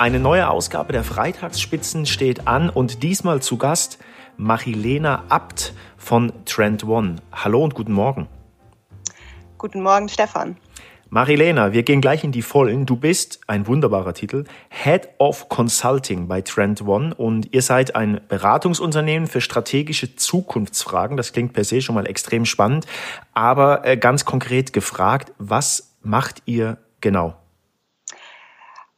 Eine neue Ausgabe der Freitagsspitzen steht an und diesmal zu Gast Marilena Abt von Trend One. Hallo und guten Morgen. Guten Morgen, Stefan. Marilena, wir gehen gleich in die Vollen. Du bist, ein wunderbarer Titel, Head of Consulting bei Trend One und ihr seid ein Beratungsunternehmen für strategische Zukunftsfragen. Das klingt per se schon mal extrem spannend. Aber äh, ganz konkret gefragt, was macht ihr genau?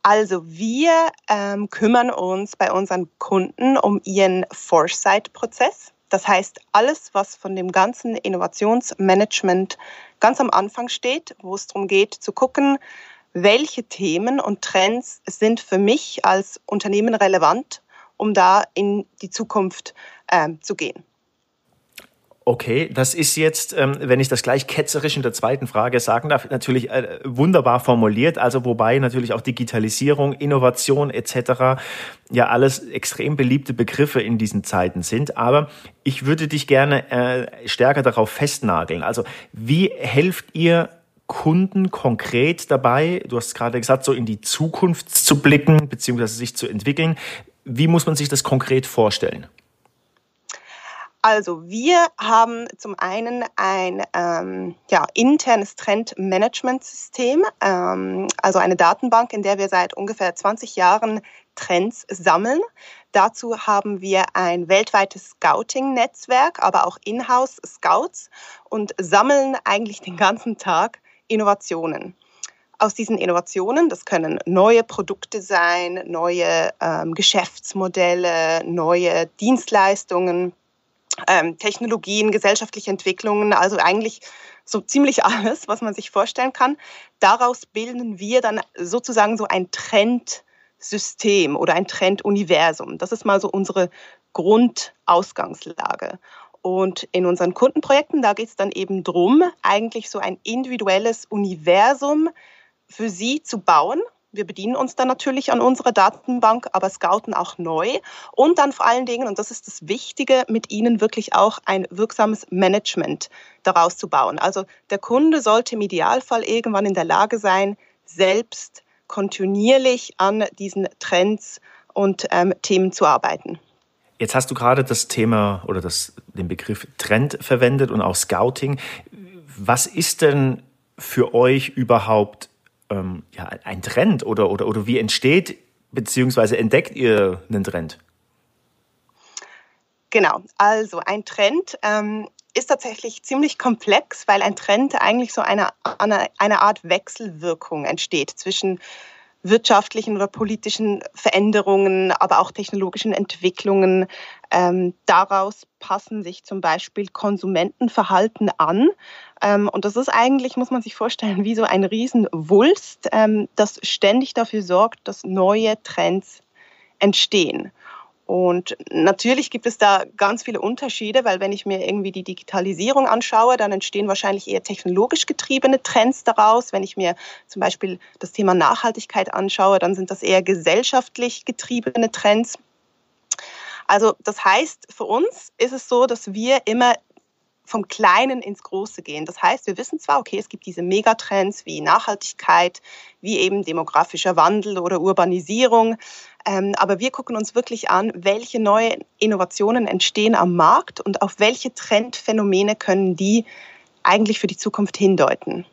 Also wir ähm, kümmern uns bei unseren Kunden um ihren Foresight-Prozess. Das heißt, alles, was von dem ganzen Innovationsmanagement ganz am Anfang steht, wo es darum geht zu gucken, welche Themen und Trends sind für mich als Unternehmen relevant, um da in die Zukunft äh, zu gehen. Okay, das ist jetzt, ähm, wenn ich das gleich ketzerisch in der zweiten Frage sagen darf, natürlich äh, wunderbar formuliert. Also wobei natürlich auch Digitalisierung, Innovation etc. ja alles extrem beliebte Begriffe in diesen Zeiten sind. Aber ich würde dich gerne äh, stärker darauf festnageln. Also wie helft ihr Kunden konkret dabei, du hast gerade gesagt, so in die Zukunft zu blicken beziehungsweise sich zu entwickeln. Wie muss man sich das konkret vorstellen? Also wir haben zum einen ein ähm, ja, internes Trendmanagementsystem, ähm, also eine Datenbank, in der wir seit ungefähr 20 Jahren Trends sammeln. Dazu haben wir ein weltweites Scouting-Netzwerk, aber auch Inhouse-Scouts und sammeln eigentlich den ganzen Tag Innovationen. Aus diesen Innovationen, das können neue Produkte sein, neue ähm, Geschäftsmodelle, neue Dienstleistungen, ähm, Technologien, gesellschaftliche Entwicklungen, also eigentlich so ziemlich alles, was man sich vorstellen kann. Daraus bilden wir dann sozusagen so ein Trendsystem oder ein Trenduniversum. Das ist mal so unsere Grundausgangslage. Und in unseren Kundenprojekten, da geht es dann eben darum, eigentlich so ein individuelles Universum für sie zu bauen wir bedienen uns dann natürlich an unserer Datenbank, aber scouten auch neu und dann vor allen Dingen, und das ist das Wichtige, mit ihnen wirklich auch ein wirksames Management daraus zu bauen. Also der Kunde sollte im Idealfall irgendwann in der Lage sein, selbst kontinuierlich an diesen Trends und ähm, Themen zu arbeiten. Jetzt hast du gerade das Thema oder das, den Begriff Trend verwendet und auch Scouting. Was ist denn für euch überhaupt ähm, ja, ein Trend oder, oder, oder wie entsteht bzw. entdeckt ihr einen Trend? Genau, also ein Trend ähm, ist tatsächlich ziemlich komplex, weil ein Trend eigentlich so eine, eine, eine Art Wechselwirkung entsteht zwischen wirtschaftlichen oder politischen Veränderungen, aber auch technologischen Entwicklungen. Ähm, daraus passen sich zum Beispiel Konsumentenverhalten an. Ähm, und das ist eigentlich, muss man sich vorstellen, wie so ein Riesenwulst, ähm, das ständig dafür sorgt, dass neue Trends entstehen. Und natürlich gibt es da ganz viele Unterschiede, weil wenn ich mir irgendwie die Digitalisierung anschaue, dann entstehen wahrscheinlich eher technologisch getriebene Trends daraus. Wenn ich mir zum Beispiel das Thema Nachhaltigkeit anschaue, dann sind das eher gesellschaftlich getriebene Trends. Also das heißt, für uns ist es so, dass wir immer vom Kleinen ins Große gehen. Das heißt, wir wissen zwar, okay, es gibt diese Megatrends wie Nachhaltigkeit, wie eben demografischer Wandel oder Urbanisierung, ähm, aber wir gucken uns wirklich an, welche neue Innovationen entstehen am Markt und auf welche Trendphänomene können die eigentlich für die Zukunft hindeuten.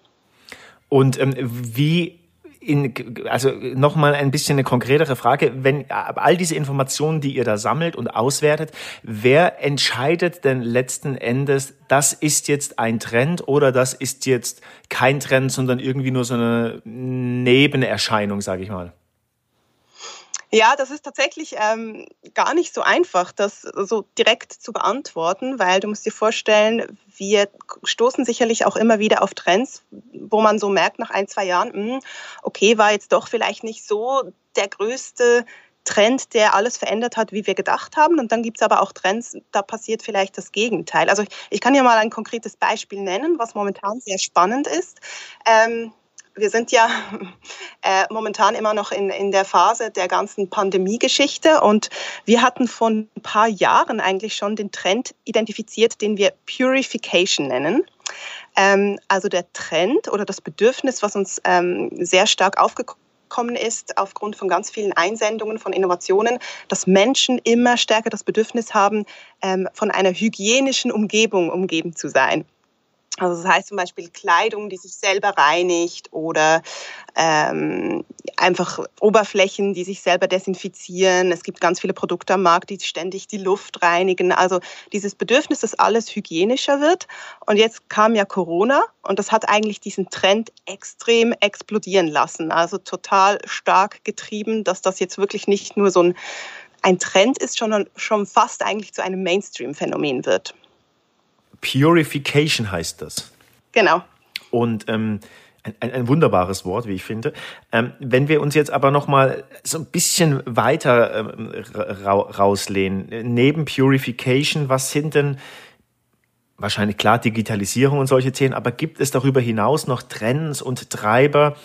Und ähm, wie in, also nochmal ein bisschen eine konkretere Frage. Wenn all diese Informationen, die ihr da sammelt und auswertet, wer entscheidet denn letzten Endes, das ist jetzt ein Trend oder das ist jetzt kein Trend, sondern irgendwie nur so eine Nebenerscheinung, sage ich mal? Ja, das ist tatsächlich ähm, gar nicht so einfach, das so direkt zu beantworten, weil du musst dir vorstellen, wir stoßen sicherlich auch immer wieder auf Trends, wo man so merkt nach ein, zwei Jahren, mh, hm, okay, war jetzt doch vielleicht nicht so der größte Trend, der alles verändert hat, wie wir gedacht haben. Und dann gibt es aber auch Trends, da passiert vielleicht das Gegenteil. Also ich, ich, kann ja mal ein konkretes Beispiel nennen, was momentan sehr spannend ist. Ähm, wir sind ja äh, momentan immer noch in, in der Phase der ganzen Pandemie-Geschichte und wir hatten vor ein paar Jahren eigentlich schon den Trend identifiziert, den wir Purification nennen. Ähm, also der Trend oder das Bedürfnis, was uns ähm, sehr stark aufgekommen gekommen ist, aufgrund von ganz vielen Einsendungen von Innovationen, dass Menschen immer stärker das Bedürfnis haben, ähm, von einer hygienischen Umgebung umgeben zu sein. Also das heißt zum Beispiel Kleidung, die sich selber reinigt oder ähm, einfach Oberflächen, die sich selber desinfizieren. Es gibt ganz viele Produkte am Markt, die ständig die Luft reinigen. Also dieses Bedürfnis, dass alles hygienischer wird. Und jetzt kam ja Corona und das hat eigentlich diesen Trend extrem explodieren lassen. Also total stark getrieben, dass das jetzt wirklich nicht nur so ein, ein Trend ist, sondern schon fast eigentlich zu einem Mainstream-Phänomen wird. Purification heißt das. Genau. Und ähm, ein, ein, ein, wunderbares Wort, wie ich finde. Ähm, wenn wir uns jetzt aber noch mal so ein bisschen weiter ähm, ra rauslehnen, neben Purification, was sind denn wahrscheinlich klar Digitalisierung und solche Themen, aber gibt es darüber hinaus noch Trends und Treiber,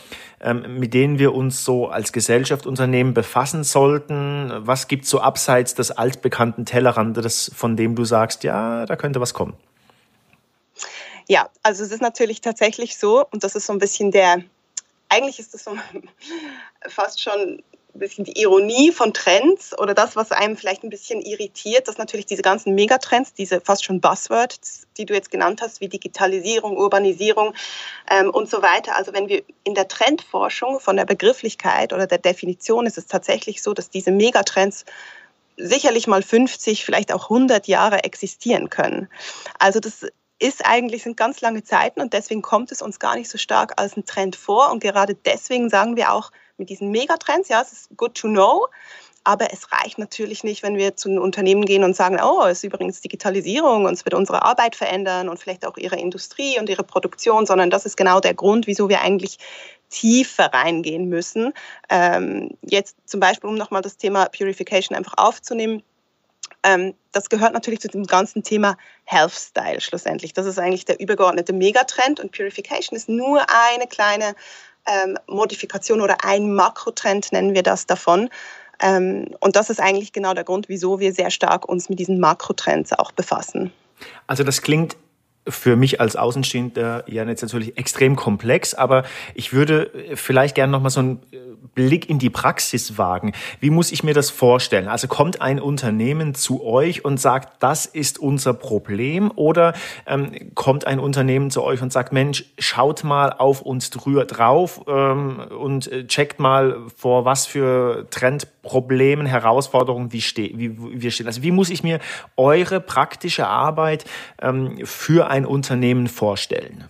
ähm, mit denen wir uns so als Gesellschaft, Unternehmen befassen sollten? Was gibt so abseits des altbekannten Tellerrandes, von dem du sagst, ja, da könnte was kommen? Ja, also es ist natürlich tatsächlich so, und das ist so ein bisschen der, eigentlich ist das so fast schon ein bisschen die Ironie von Trends oder das, was einem vielleicht ein bisschen irritiert, dass natürlich diese ganzen Megatrends, diese fast schon Buzzwords, die du jetzt genannt hast, wie Digitalisierung, Urbanisierung ähm, und so weiter. Also wenn wir in der Trendforschung von der Begrifflichkeit oder der Definition ist es tatsächlich so, dass diese Megatrends sicherlich mal 50, vielleicht auch 100 Jahre existieren können. Also das ist eigentlich, sind ganz lange Zeiten und deswegen kommt es uns gar nicht so stark als ein Trend vor. Und gerade deswegen sagen wir auch mit diesen Megatrends, ja, es ist good to know, aber es reicht natürlich nicht, wenn wir zu einem Unternehmen gehen und sagen, oh, es ist übrigens Digitalisierung und es wird unsere Arbeit verändern und vielleicht auch ihre Industrie und ihre Produktion, sondern das ist genau der Grund, wieso wir eigentlich tiefer reingehen müssen. Ähm, jetzt zum Beispiel, um nochmal das Thema Purification einfach aufzunehmen, ähm, das gehört natürlich zu dem ganzen Thema Health Style schlussendlich. Das ist eigentlich der übergeordnete Megatrend und Purification ist nur eine kleine ähm, Modifikation oder ein Makrotrend, nennen wir das davon. Ähm, und das ist eigentlich genau der Grund, wieso wir sehr stark uns mit diesen Makrotrends auch befassen. Also das klingt für mich als Außenstehender ja jetzt natürlich extrem komplex, aber ich würde vielleicht gerne noch mal so einen Blick in die Praxis wagen. Wie muss ich mir das vorstellen? Also kommt ein Unternehmen zu euch und sagt, das ist unser Problem, oder ähm, kommt ein Unternehmen zu euch und sagt, Mensch, schaut mal auf uns drüber drauf ähm, und äh, checkt mal vor was für Trendproblemen, Herausforderungen wie, ste wie wir stehen. Also wie muss ich mir eure praktische Arbeit ähm, für Unternehmen vorstellen?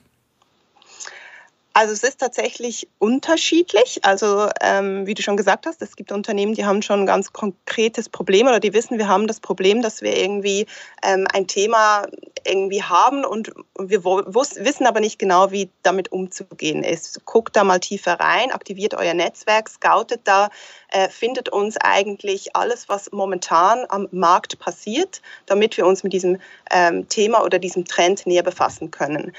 Also es ist tatsächlich unterschiedlich. Also ähm, wie du schon gesagt hast, es gibt Unternehmen, die haben schon ein ganz konkretes Problem oder die wissen, wir haben das Problem, dass wir irgendwie ähm, ein Thema irgendwie haben und wir wissen aber nicht genau, wie damit umzugehen ist. Guckt da mal tiefer rein, aktiviert euer Netzwerk, scoutet da, äh, findet uns eigentlich alles, was momentan am Markt passiert, damit wir uns mit diesem ähm, Thema oder diesem Trend näher befassen können.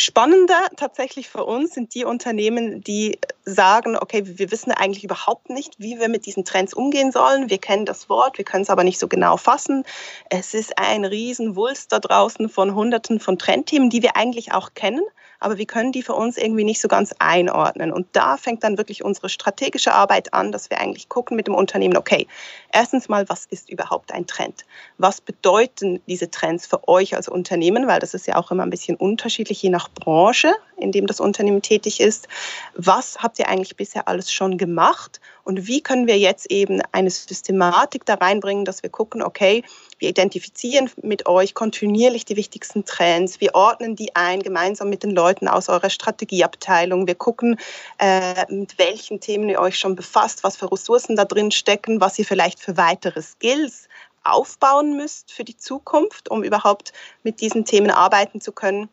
Spannender tatsächlich für uns sind die Unternehmen, die sagen, okay, wir wissen eigentlich überhaupt nicht, wie wir mit diesen Trends umgehen sollen. Wir kennen das Wort, wir können es aber nicht so genau fassen. Es ist ein Riesenwulst da draußen von Hunderten von Trendthemen, die wir eigentlich auch kennen, aber wir können die für uns irgendwie nicht so ganz einordnen. Und da fängt dann wirklich unsere strategische Arbeit an, dass wir eigentlich gucken mit dem Unternehmen, okay, erstens mal, was ist überhaupt ein Trend? Was bedeuten diese Trends für euch als Unternehmen? Weil das ist ja auch immer ein bisschen unterschiedlich, je nach Branche, in dem das Unternehmen tätig ist. Was habt ihr eigentlich bisher alles schon gemacht? Und wie können wir jetzt eben eine Systematik da reinbringen, dass wir gucken, okay, wir identifizieren mit euch kontinuierlich die wichtigsten Trends, wir ordnen die ein gemeinsam mit den Leuten aus eurer Strategieabteilung, wir gucken, äh, mit welchen Themen ihr euch schon befasst, was für Ressourcen da drin stecken, was ihr vielleicht für weitere Skills aufbauen müsst für die Zukunft, um überhaupt mit diesen Themen arbeiten zu können.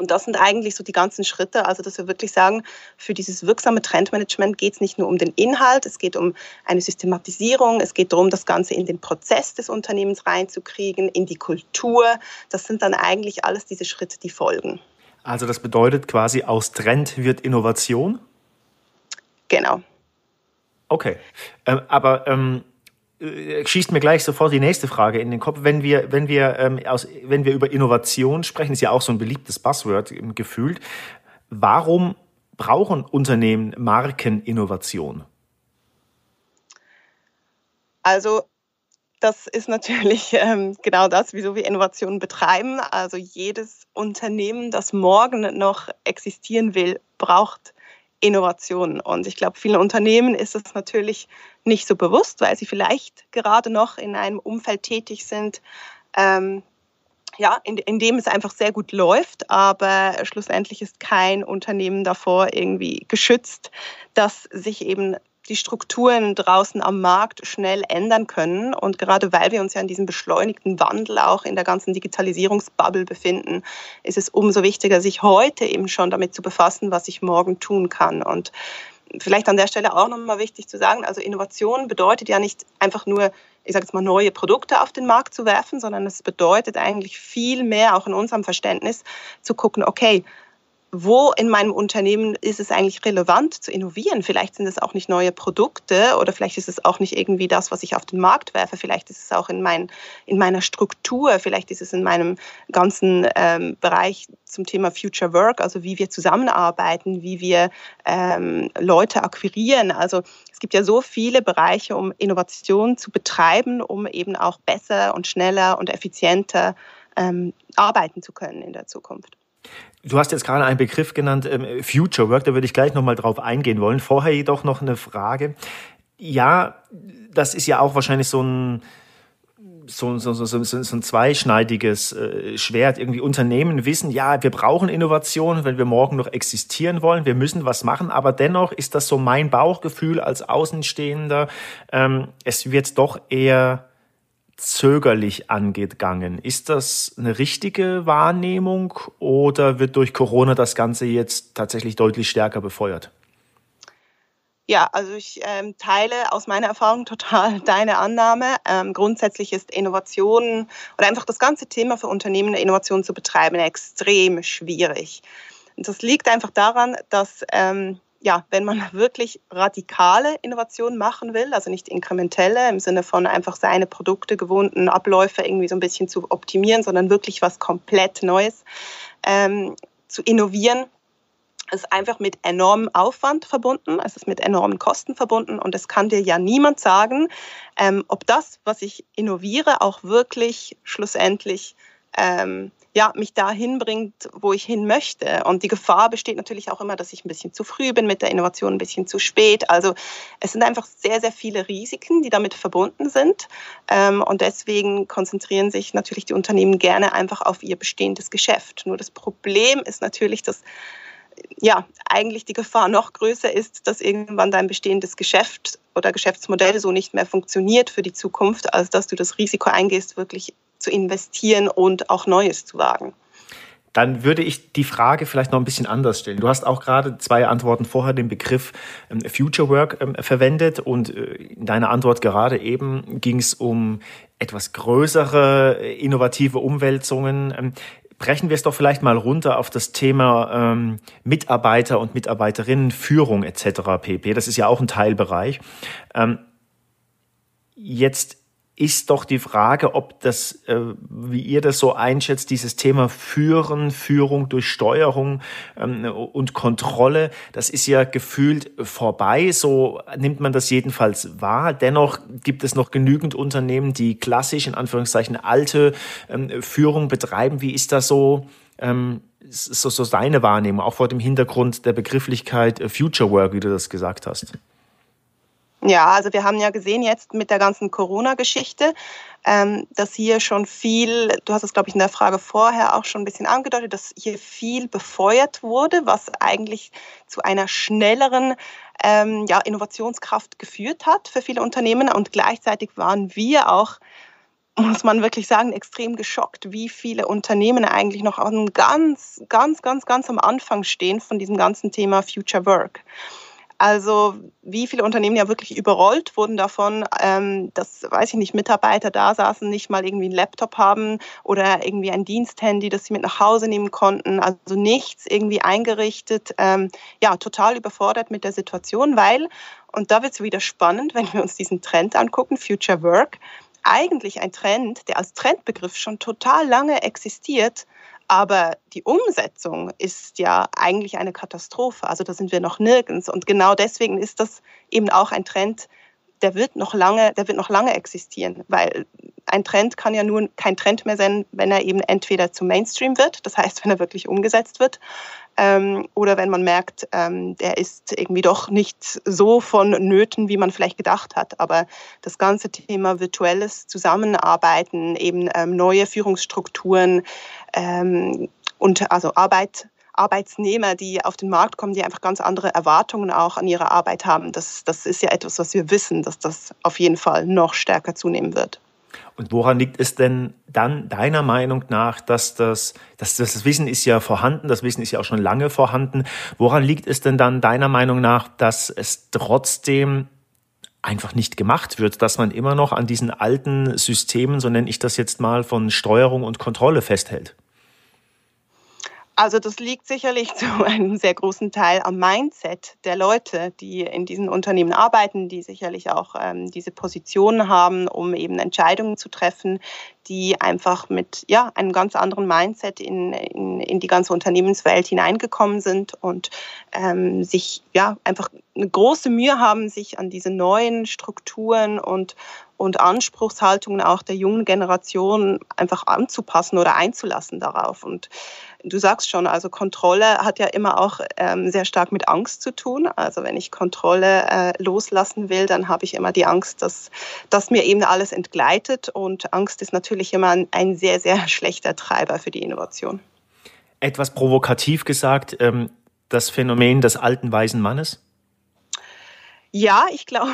Und das sind eigentlich so die ganzen Schritte, also dass wir wirklich sagen, für dieses wirksame Trendmanagement geht es nicht nur um den Inhalt, es geht um eine Systematisierung, es geht darum, das Ganze in den Prozess des Unternehmens reinzukriegen, in die Kultur. Das sind dann eigentlich alles diese Schritte, die folgen. Also das bedeutet quasi, aus Trend wird Innovation? Genau. Okay. Ähm, aber ähm, äh, schießt mir gleich sofort die nächste Frage in den Kopf. Wenn wir, wenn wir, ähm, aus, wenn wir über Innovation sprechen, ist ja auch so ein beliebtes Buzzword gefühlt. Warum brauchen Unternehmen Markeninnovation? Also das ist natürlich ähm, genau das, wieso wir Innovationen betreiben. Also jedes Unternehmen, das morgen noch existieren will, braucht Innovation. Und ich glaube, vielen Unternehmen ist es natürlich nicht so bewusst, weil sie vielleicht gerade noch in einem Umfeld tätig sind, ähm, ja, in, in dem es einfach sehr gut läuft, aber schlussendlich ist kein Unternehmen davor irgendwie geschützt, dass sich eben die Strukturen draußen am Markt schnell ändern können. Und gerade weil wir uns ja in diesem beschleunigten Wandel auch in der ganzen Digitalisierungsbubble befinden, ist es umso wichtiger, sich heute eben schon damit zu befassen, was ich morgen tun kann. Und vielleicht an der Stelle auch nochmal wichtig zu sagen, also Innovation bedeutet ja nicht einfach nur, ich sage jetzt mal, neue Produkte auf den Markt zu werfen, sondern es bedeutet eigentlich viel mehr, auch in unserem Verständnis, zu gucken, okay, wo in meinem Unternehmen ist es eigentlich relevant zu innovieren? Vielleicht sind es auch nicht neue Produkte oder vielleicht ist es auch nicht irgendwie das, was ich auf den Markt werfe. Vielleicht ist es auch in, mein, in meiner Struktur, vielleicht ist es in meinem ganzen ähm, Bereich zum Thema Future Work, also wie wir zusammenarbeiten, wie wir ähm, Leute akquirieren. Also es gibt ja so viele Bereiche, um Innovation zu betreiben, um eben auch besser und schneller und effizienter ähm, arbeiten zu können in der Zukunft. Du hast jetzt gerade einen Begriff genannt, ähm, Future Work, da würde ich gleich nochmal drauf eingehen wollen. Vorher jedoch noch eine Frage. Ja, das ist ja auch wahrscheinlich so ein, so, so, so, so, so ein zweischneidiges äh, Schwert. Irgendwie Unternehmen wissen, ja, wir brauchen Innovation, wenn wir morgen noch existieren wollen. Wir müssen was machen. Aber dennoch ist das so mein Bauchgefühl als Außenstehender. Ähm, es wird doch eher zögerlich angegangen. Ist das eine richtige Wahrnehmung oder wird durch Corona das Ganze jetzt tatsächlich deutlich stärker befeuert? Ja, also ich ähm, teile aus meiner Erfahrung total deine Annahme. Ähm, grundsätzlich ist Innovation oder einfach das ganze Thema für Unternehmen Innovation zu betreiben extrem schwierig. Und das liegt einfach daran, dass ähm, ja, wenn man wirklich radikale Innovationen machen will, also nicht inkrementelle im Sinne von einfach seine Produkte, gewohnten Abläufe irgendwie so ein bisschen zu optimieren, sondern wirklich was komplett Neues ähm, zu innovieren, ist einfach mit enormem Aufwand verbunden, es ist mit enormen Kosten verbunden und es kann dir ja niemand sagen, ähm, ob das, was ich innoviere, auch wirklich schlussendlich ähm, ja, mich dahin bringt, wo ich hin möchte. Und die Gefahr besteht natürlich auch immer, dass ich ein bisschen zu früh bin mit der Innovation, ein bisschen zu spät. Also es sind einfach sehr, sehr viele Risiken, die damit verbunden sind. Ähm, und deswegen konzentrieren sich natürlich die Unternehmen gerne einfach auf ihr bestehendes Geschäft. Nur das Problem ist natürlich, dass ja, eigentlich die Gefahr noch größer ist, dass irgendwann dein bestehendes Geschäft oder Geschäftsmodell so nicht mehr funktioniert für die Zukunft, als dass du das Risiko eingehst, wirklich zu investieren und auch Neues zu wagen. Dann würde ich die Frage vielleicht noch ein bisschen anders stellen. Du hast auch gerade zwei Antworten vorher den Begriff ähm, Future Work ähm, verwendet und äh, in deiner Antwort gerade eben ging es um etwas größere äh, innovative Umwälzungen. Ähm, brechen wir es doch vielleicht mal runter auf das Thema Mitarbeiter und Mitarbeiterinnen, Führung etc. pp. Das ist ja auch ein Teilbereich. jetzt ist doch die Frage, ob das, äh, wie ihr das so einschätzt, dieses Thema Führen, Führung durch Steuerung ähm, und Kontrolle, das ist ja gefühlt vorbei. So nimmt man das jedenfalls wahr. Dennoch gibt es noch genügend Unternehmen, die klassisch, in Anführungszeichen, alte ähm, Führung betreiben. Wie ist das so? Ähm, so, so deine Wahrnehmung, auch vor dem Hintergrund der Begrifflichkeit äh, Future Work, wie du das gesagt hast? Ja, also wir haben ja gesehen jetzt mit der ganzen Corona-Geschichte, ähm, dass hier schon viel, du hast es, glaube ich, in der Frage vorher auch schon ein bisschen angedeutet, dass hier viel befeuert wurde, was eigentlich zu einer schnelleren ähm, ja, Innovationskraft geführt hat für viele Unternehmen. Und gleichzeitig waren wir auch muss man wirklich sagen, extrem geschockt, wie viele Unternehmen eigentlich noch ganz, ganz, ganz, ganz am Anfang stehen von diesem ganzen Thema Future Work. Also wie viele Unternehmen ja wirklich überrollt wurden davon, ähm, dass, weiß ich nicht, Mitarbeiter da saßen, nicht mal irgendwie einen Laptop haben oder irgendwie ein Diensthandy, das sie mit nach Hause nehmen konnten. Also nichts irgendwie eingerichtet. Ähm, ja, total überfordert mit der Situation, weil, und da wird es wieder spannend, wenn wir uns diesen Trend angucken, Future Work, eigentlich ein Trend, der als Trendbegriff schon total lange existiert, Aber die Umsetzung ist ja eigentlich eine Katastrophe. Also da sind wir noch nirgends. Und genau deswegen ist das eben auch ein Trend, der wird noch lange, der wird noch lange existieren, weil ein Trend kann ja nur kein Trend mehr sein, wenn er eben entweder zum Mainstream wird, das heißt, wenn er wirklich umgesetzt wird, ähm, oder wenn man merkt, ähm, der ist irgendwie doch nicht so von Nöten, wie man vielleicht gedacht hat. Aber das ganze Thema virtuelles Zusammenarbeiten, eben ähm, neue Führungsstrukturen ähm, und also Arbeit Arbeitsnehmer, die auf den Markt kommen, die einfach ganz andere Erwartungen auch an ihre Arbeit haben. Das, das ist ja etwas, was wir wissen, dass das auf jeden Fall noch stärker zunehmen wird. Und woran liegt es denn dann deiner Meinung nach, dass das, dass das, das Wissen ist ja vorhanden, das Wissen ist ja auch schon lange vorhanden. Woran liegt es denn dann deiner Meinung nach, dass es trotzdem einfach nicht gemacht wird, dass man immer noch an diesen alten Systemen, so nenne ich das jetzt mal, von Steuerung und Kontrolle festhält? Also das liegt sicherlich zu einem sehr großen Teil am Mindset der Leute, die in diesen Unternehmen arbeiten, die sicherlich auch ähm, diese Positionen haben, um eben Entscheidungen zu treffen, die einfach mit ja, einem ganz anderen Mindset in, in, in die ganze Unternehmenswelt hineingekommen sind und ähm, sich ja einfach eine große Mühe haben, sich an diese neuen Strukturen und, und Anspruchshaltungen auch der jungen Generation einfach anzupassen oder einzulassen darauf. Und Du sagst schon, also Kontrolle hat ja immer auch ähm, sehr stark mit Angst zu tun. Also wenn ich Kontrolle äh, loslassen will, dann habe ich immer die Angst, dass, dass mir eben alles entgleitet. Und Angst ist natürlich immer ein, ein sehr, sehr schlechter Treiber für die Innovation. Etwas provokativ gesagt, ähm, das Phänomen des alten weisen Mannes? Ja, ich glaube,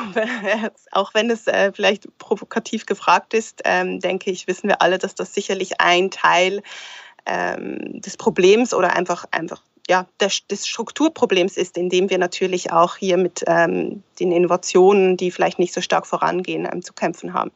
auch wenn es äh, vielleicht provokativ gefragt ist, ähm, denke ich, wissen wir alle, dass das sicherlich ein Teil ähm, des Problems oder einfach, einfach ja, des, des Strukturproblems ist, indem wir natürlich auch hier mit ähm, den Innovationen, die vielleicht nicht so stark vorangehen, ähm, zu kämpfen haben.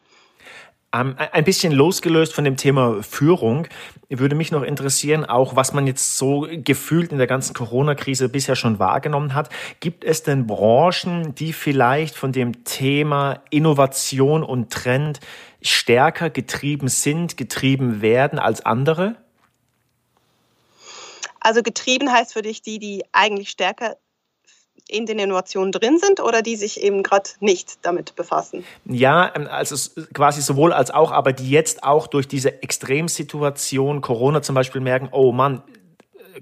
Ähm, ein bisschen losgelöst von dem Thema Führung würde mich noch interessieren, auch was man jetzt so gefühlt in der ganzen Corona-Krise bisher schon wahrgenommen hat. Gibt es denn Branchen, die vielleicht von dem Thema Innovation und Trend stärker getrieben sind, getrieben werden als andere? Also getrieben heißt für dich die, die eigentlich stärker in den Innovationen drin sind oder die sich eben gerade nicht damit befassen? Ja, ähm, also quasi sowohl als auch, aber die jetzt auch durch diese Extremsituation Corona zum Beispiel merken, oh Mann,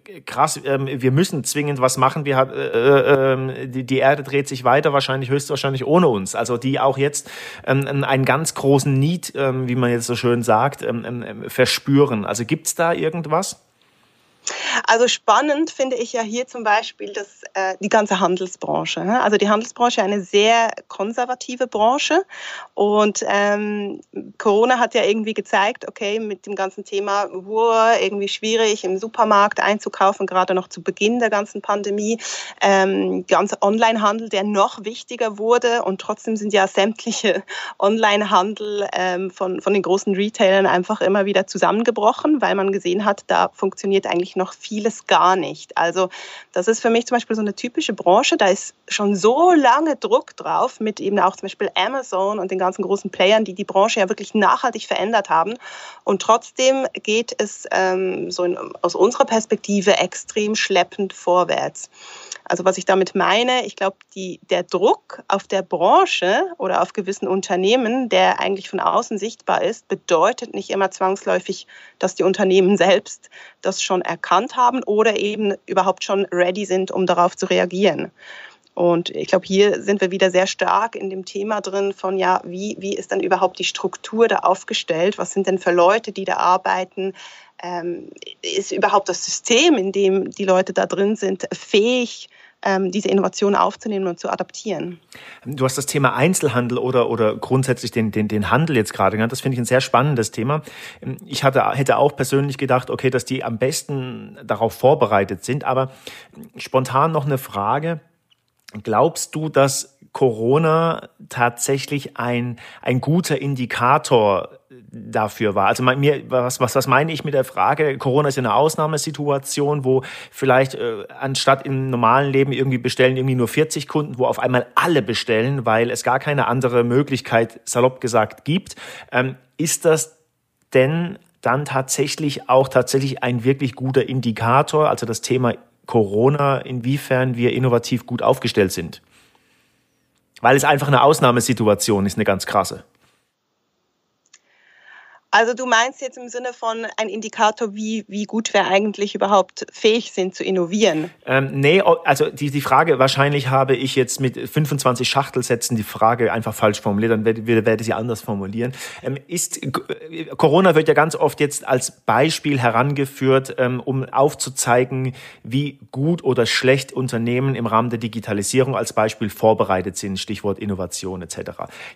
äh, krass, ähm, wir müssen zwingend was machen. Wir, äh, äh, die, die Erde dreht sich weiter, wahrscheinlich höchstwahrscheinlich ohne uns. Also die auch jetzt ähm, einen ganz großen Need, ähm, wie man jetzt so schön sagt, ähm, ähm, verspüren. Also gibt's da irgendwas? Also spannend finde ich ja hier zum Beispiel das, äh, die ganze Handelsbranche. Ne? Also die Handelsbranche eine sehr konservative Branche und ähm, Corona hat ja irgendwie gezeigt, okay, mit dem ganzen Thema wow, irgendwie schwierig im Supermarkt einzukaufen, gerade noch zu Beginn der ganzen Pandemie. Ähm, ganze Onlinehandel, der noch wichtiger wurde und trotzdem sind ja sämtliche Onlinehandel ähm, von, von den großen Retailern einfach immer wieder zusammengebrochen, weil man gesehen hat, da funktioniert eigentlich noch vieles gar nicht. Also das ist für mich zum Beispiel so eine typische Branche, da ist schon so lange Druck drauf mit eben auch zum Beispiel Amazon und den ganzen großen Playern, die die Branche ja wirklich nachhaltig verändert haben. Und trotzdem geht es ähm, so in, aus unserer Perspektive extrem schleppend vorwärts. Also was ich damit meine, ich glaube, der Druck auf der Branche oder auf gewissen Unternehmen, der eigentlich von außen sichtbar ist, bedeutet nicht immer zwangsläufig, dass die Unternehmen selbst das schon erkannt haben oder eben überhaupt schon ready sind, um darauf zu reagieren. Und ich glaube, hier sind wir wieder sehr stark in dem Thema drin von, ja, wie, wie ist dann überhaupt die Struktur da aufgestellt? Was sind denn für Leute, die da arbeiten? Ähm, ist überhaupt das System, in dem die Leute da drin sind, fähig, diese Innovation aufzunehmen und zu adaptieren. Du hast das Thema Einzelhandel oder, oder grundsätzlich den, den, den Handel jetzt gerade genannt. Das finde ich ein sehr spannendes Thema. Ich hatte, hätte auch persönlich gedacht, okay, dass die am besten darauf vorbereitet sind. Aber spontan noch eine Frage. Glaubst du, dass Corona tatsächlich ein, ein guter Indikator dafür war. Also mir, was, was, was meine ich mit der Frage? Corona ist ja eine Ausnahmesituation, wo vielleicht äh, anstatt im normalen Leben irgendwie bestellen irgendwie nur 40 Kunden, wo auf einmal alle bestellen, weil es gar keine andere Möglichkeit, salopp gesagt, gibt. Ähm, ist das denn dann tatsächlich auch tatsächlich ein wirklich guter Indikator, also das Thema Corona, inwiefern wir innovativ gut aufgestellt sind. Weil es einfach eine Ausnahmesituation ist, eine ganz krasse. Also du meinst jetzt im Sinne von ein Indikator, wie, wie gut wir eigentlich überhaupt fähig sind zu innovieren? Ähm, nee, also die, die Frage, wahrscheinlich habe ich jetzt mit 25 Schachtelsätzen die Frage einfach falsch formuliert, dann werde, werde sie anders formulieren. Ähm, ist, Corona wird ja ganz oft jetzt als Beispiel herangeführt, ähm, um aufzuzeigen, wie gut oder schlecht Unternehmen im Rahmen der Digitalisierung als Beispiel vorbereitet sind, Stichwort Innovation etc.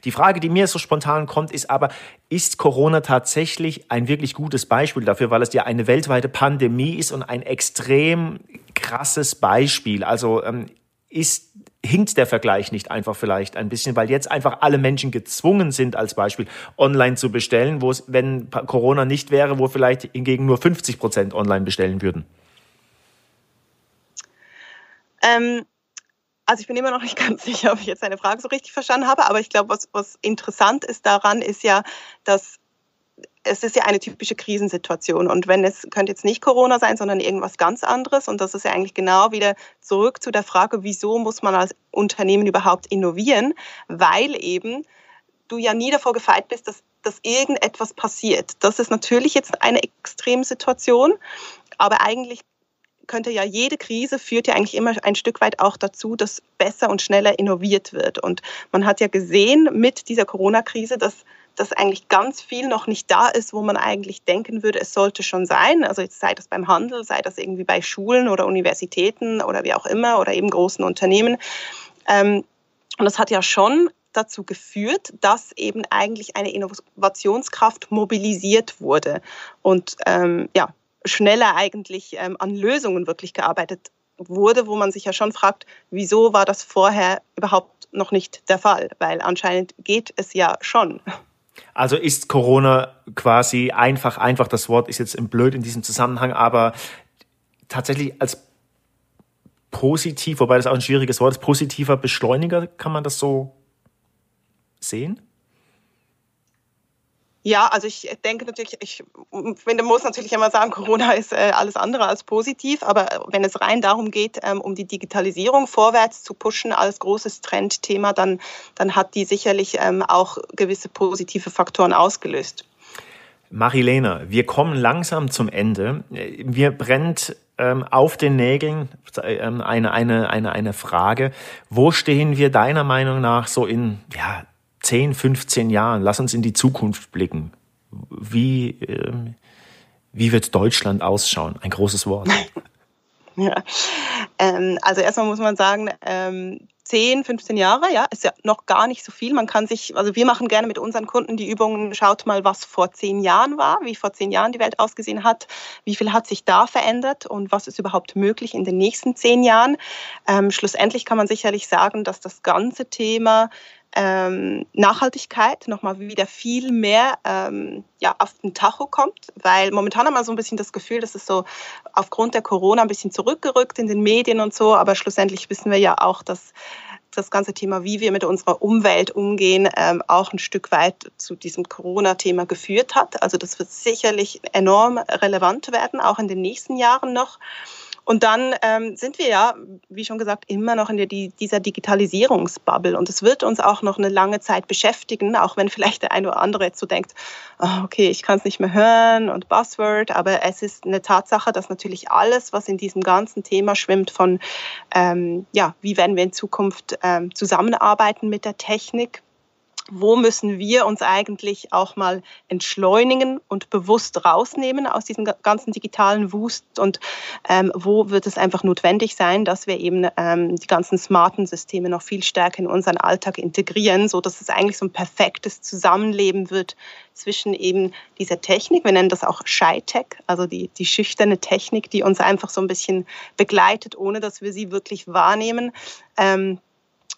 Die Frage, die mir so spontan kommt, ist aber, ist Corona tatsächlich ein wirklich gutes Beispiel dafür, weil es ja eine weltweite Pandemie ist und ein extrem krasses Beispiel. Also ähm, ist hinkt der Vergleich nicht einfach vielleicht ein bisschen, weil jetzt einfach alle Menschen gezwungen sind, als Beispiel online zu bestellen, wo es, wenn Corona nicht wäre, wo vielleicht hingegen nur 50 Prozent online bestellen würden? Ähm, also ich bin immer noch nicht ganz sicher, ob ich jetzt eine Frage so richtig verstanden habe, aber ich glaube, was, was interessant ist daran, ist ja, dass es ist ja eine typische Krisensituation. Und wenn es könnte jetzt nicht Corona sein, sondern irgendwas ganz anderes. Und das ist ja eigentlich genau wieder zurück zu der Frage, wieso muss man als Unternehmen überhaupt innovieren? Weil eben du ja nie davor gefeit bist, dass, dass irgendetwas passiert. Das ist natürlich jetzt eine Extremsituation, aber eigentlich könnte ja jede Krise führt ja eigentlich immer ein Stück weit auch dazu, dass besser und schneller innoviert wird. Und man hat ja gesehen mit dieser Corona-Krise, dass dass eigentlich ganz viel noch nicht da ist, wo man eigentlich denken würde, es sollte schon sein. Also jetzt sei das beim Handel, sei das irgendwie bei Schulen oder Universitäten oder wie auch immer oder eben großen Unternehmen. Ähm, und das hat ja schon dazu geführt, dass eben eigentlich eine Innovationskraft mobilisiert wurde und ähm, ja, schneller eigentlich ähm, an Lösungen wirklich gearbeitet wurde, wo man sich ja schon fragt, wieso war das vorher überhaupt noch nicht der Fall? Weil anscheinend geht es ja schon. Also ist Corona quasi einfach, einfach das Wort ist jetzt blöd in diesem Zusammenhang, aber tatsächlich als positiv, wobei das auch ein schwieriges Wort ist, positiver Beschleuniger, kann man das so sehen? Ja, also ich denke natürlich, ich finde, muss natürlich immer sagen, Corona ist äh, alles andere als positiv, aber wenn es rein darum geht, ähm, um die Digitalisierung vorwärts zu pushen als großes Trendthema, dann, dann hat die sicherlich ähm, auch gewisse positive Faktoren ausgelöst. Marilena, wir kommen langsam zum Ende. Mir brennt ähm, auf den Nägeln eine, eine, eine, eine Frage. Wo stehen wir deiner Meinung nach so in ja, 10, 15 Jahren, lass uns in die Zukunft blicken. Wie, äh, wie wird Deutschland ausschauen? Ein großes Wort. Ja. Ähm, also erstmal muss man sagen, ähm, 10, 15 Jahre, ja, ist ja noch gar nicht so viel. Man kann sich, also wir machen gerne mit unseren Kunden die Übungen, schaut mal, was vor zehn Jahren war, wie vor zehn Jahren die Welt ausgesehen hat, wie viel hat sich da verändert und was ist überhaupt möglich in den nächsten zehn Jahren. Ähm, schlussendlich kann man sicherlich sagen, dass das ganze Thema ähm, Nachhaltigkeit nochmal wieder viel mehr ähm, ja, auf den Tacho kommt, weil momentan haben wir so ein bisschen das Gefühl, dass es so aufgrund der Corona ein bisschen zurückgerückt in den Medien und so, aber schlussendlich wissen wir ja auch, dass das ganze Thema, wie wir mit unserer Umwelt umgehen, ähm, auch ein Stück weit zu diesem Corona-Thema geführt hat. Also das wird sicherlich enorm relevant werden, auch in den nächsten Jahren noch. Und dann ähm, sind wir ja, wie schon gesagt, immer noch in der, die, dieser Digitalisierungsbubble. Und es wird uns auch noch eine lange Zeit beschäftigen, auch wenn vielleicht der eine oder andere jetzt so denkt, oh, okay, ich kann es nicht mehr hören und Buzzword. Aber es ist eine Tatsache, dass natürlich alles, was in diesem ganzen Thema schwimmt, von, ähm, ja, wie werden wir in Zukunft ähm, zusammenarbeiten mit der Technik, wo müssen wir uns eigentlich auch mal entschleunigen und bewusst rausnehmen aus diesem ganzen digitalen Wust und ähm, wo wird es einfach notwendig sein, dass wir eben ähm, die ganzen smarten Systeme noch viel stärker in unseren Alltag integrieren, so dass es eigentlich so ein perfektes Zusammenleben wird zwischen eben dieser Technik, wir nennen das auch Shy-Tech, also die, die schüchterne Technik, die uns einfach so ein bisschen begleitet, ohne dass wir sie wirklich wahrnehmen. Ähm,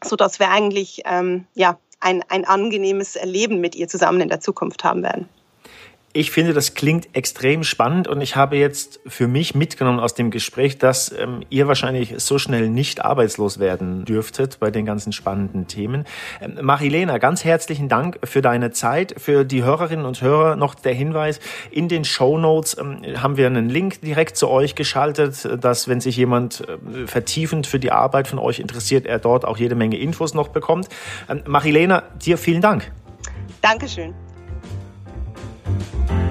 so dass wir eigentlich ähm, ja ein, ein angenehmes Erleben mit ihr zusammen in der Zukunft haben werden. Ich finde, das klingt extrem spannend und ich habe jetzt für mich mitgenommen aus dem Gespräch, dass ähm, ihr wahrscheinlich so schnell nicht arbeitslos werden dürftet bei den ganzen spannenden Themen. Ähm, Marilena, ganz herzlichen Dank für deine Zeit. Für die Hörerinnen und Hörer noch der Hinweis, in den Show Notes ähm, haben wir einen Link direkt zu euch geschaltet, dass wenn sich jemand äh, vertiefend für die Arbeit von euch interessiert, er dort auch jede Menge Infos noch bekommt. Ähm, Marilena, dir vielen Dank. Dankeschön. Thank you.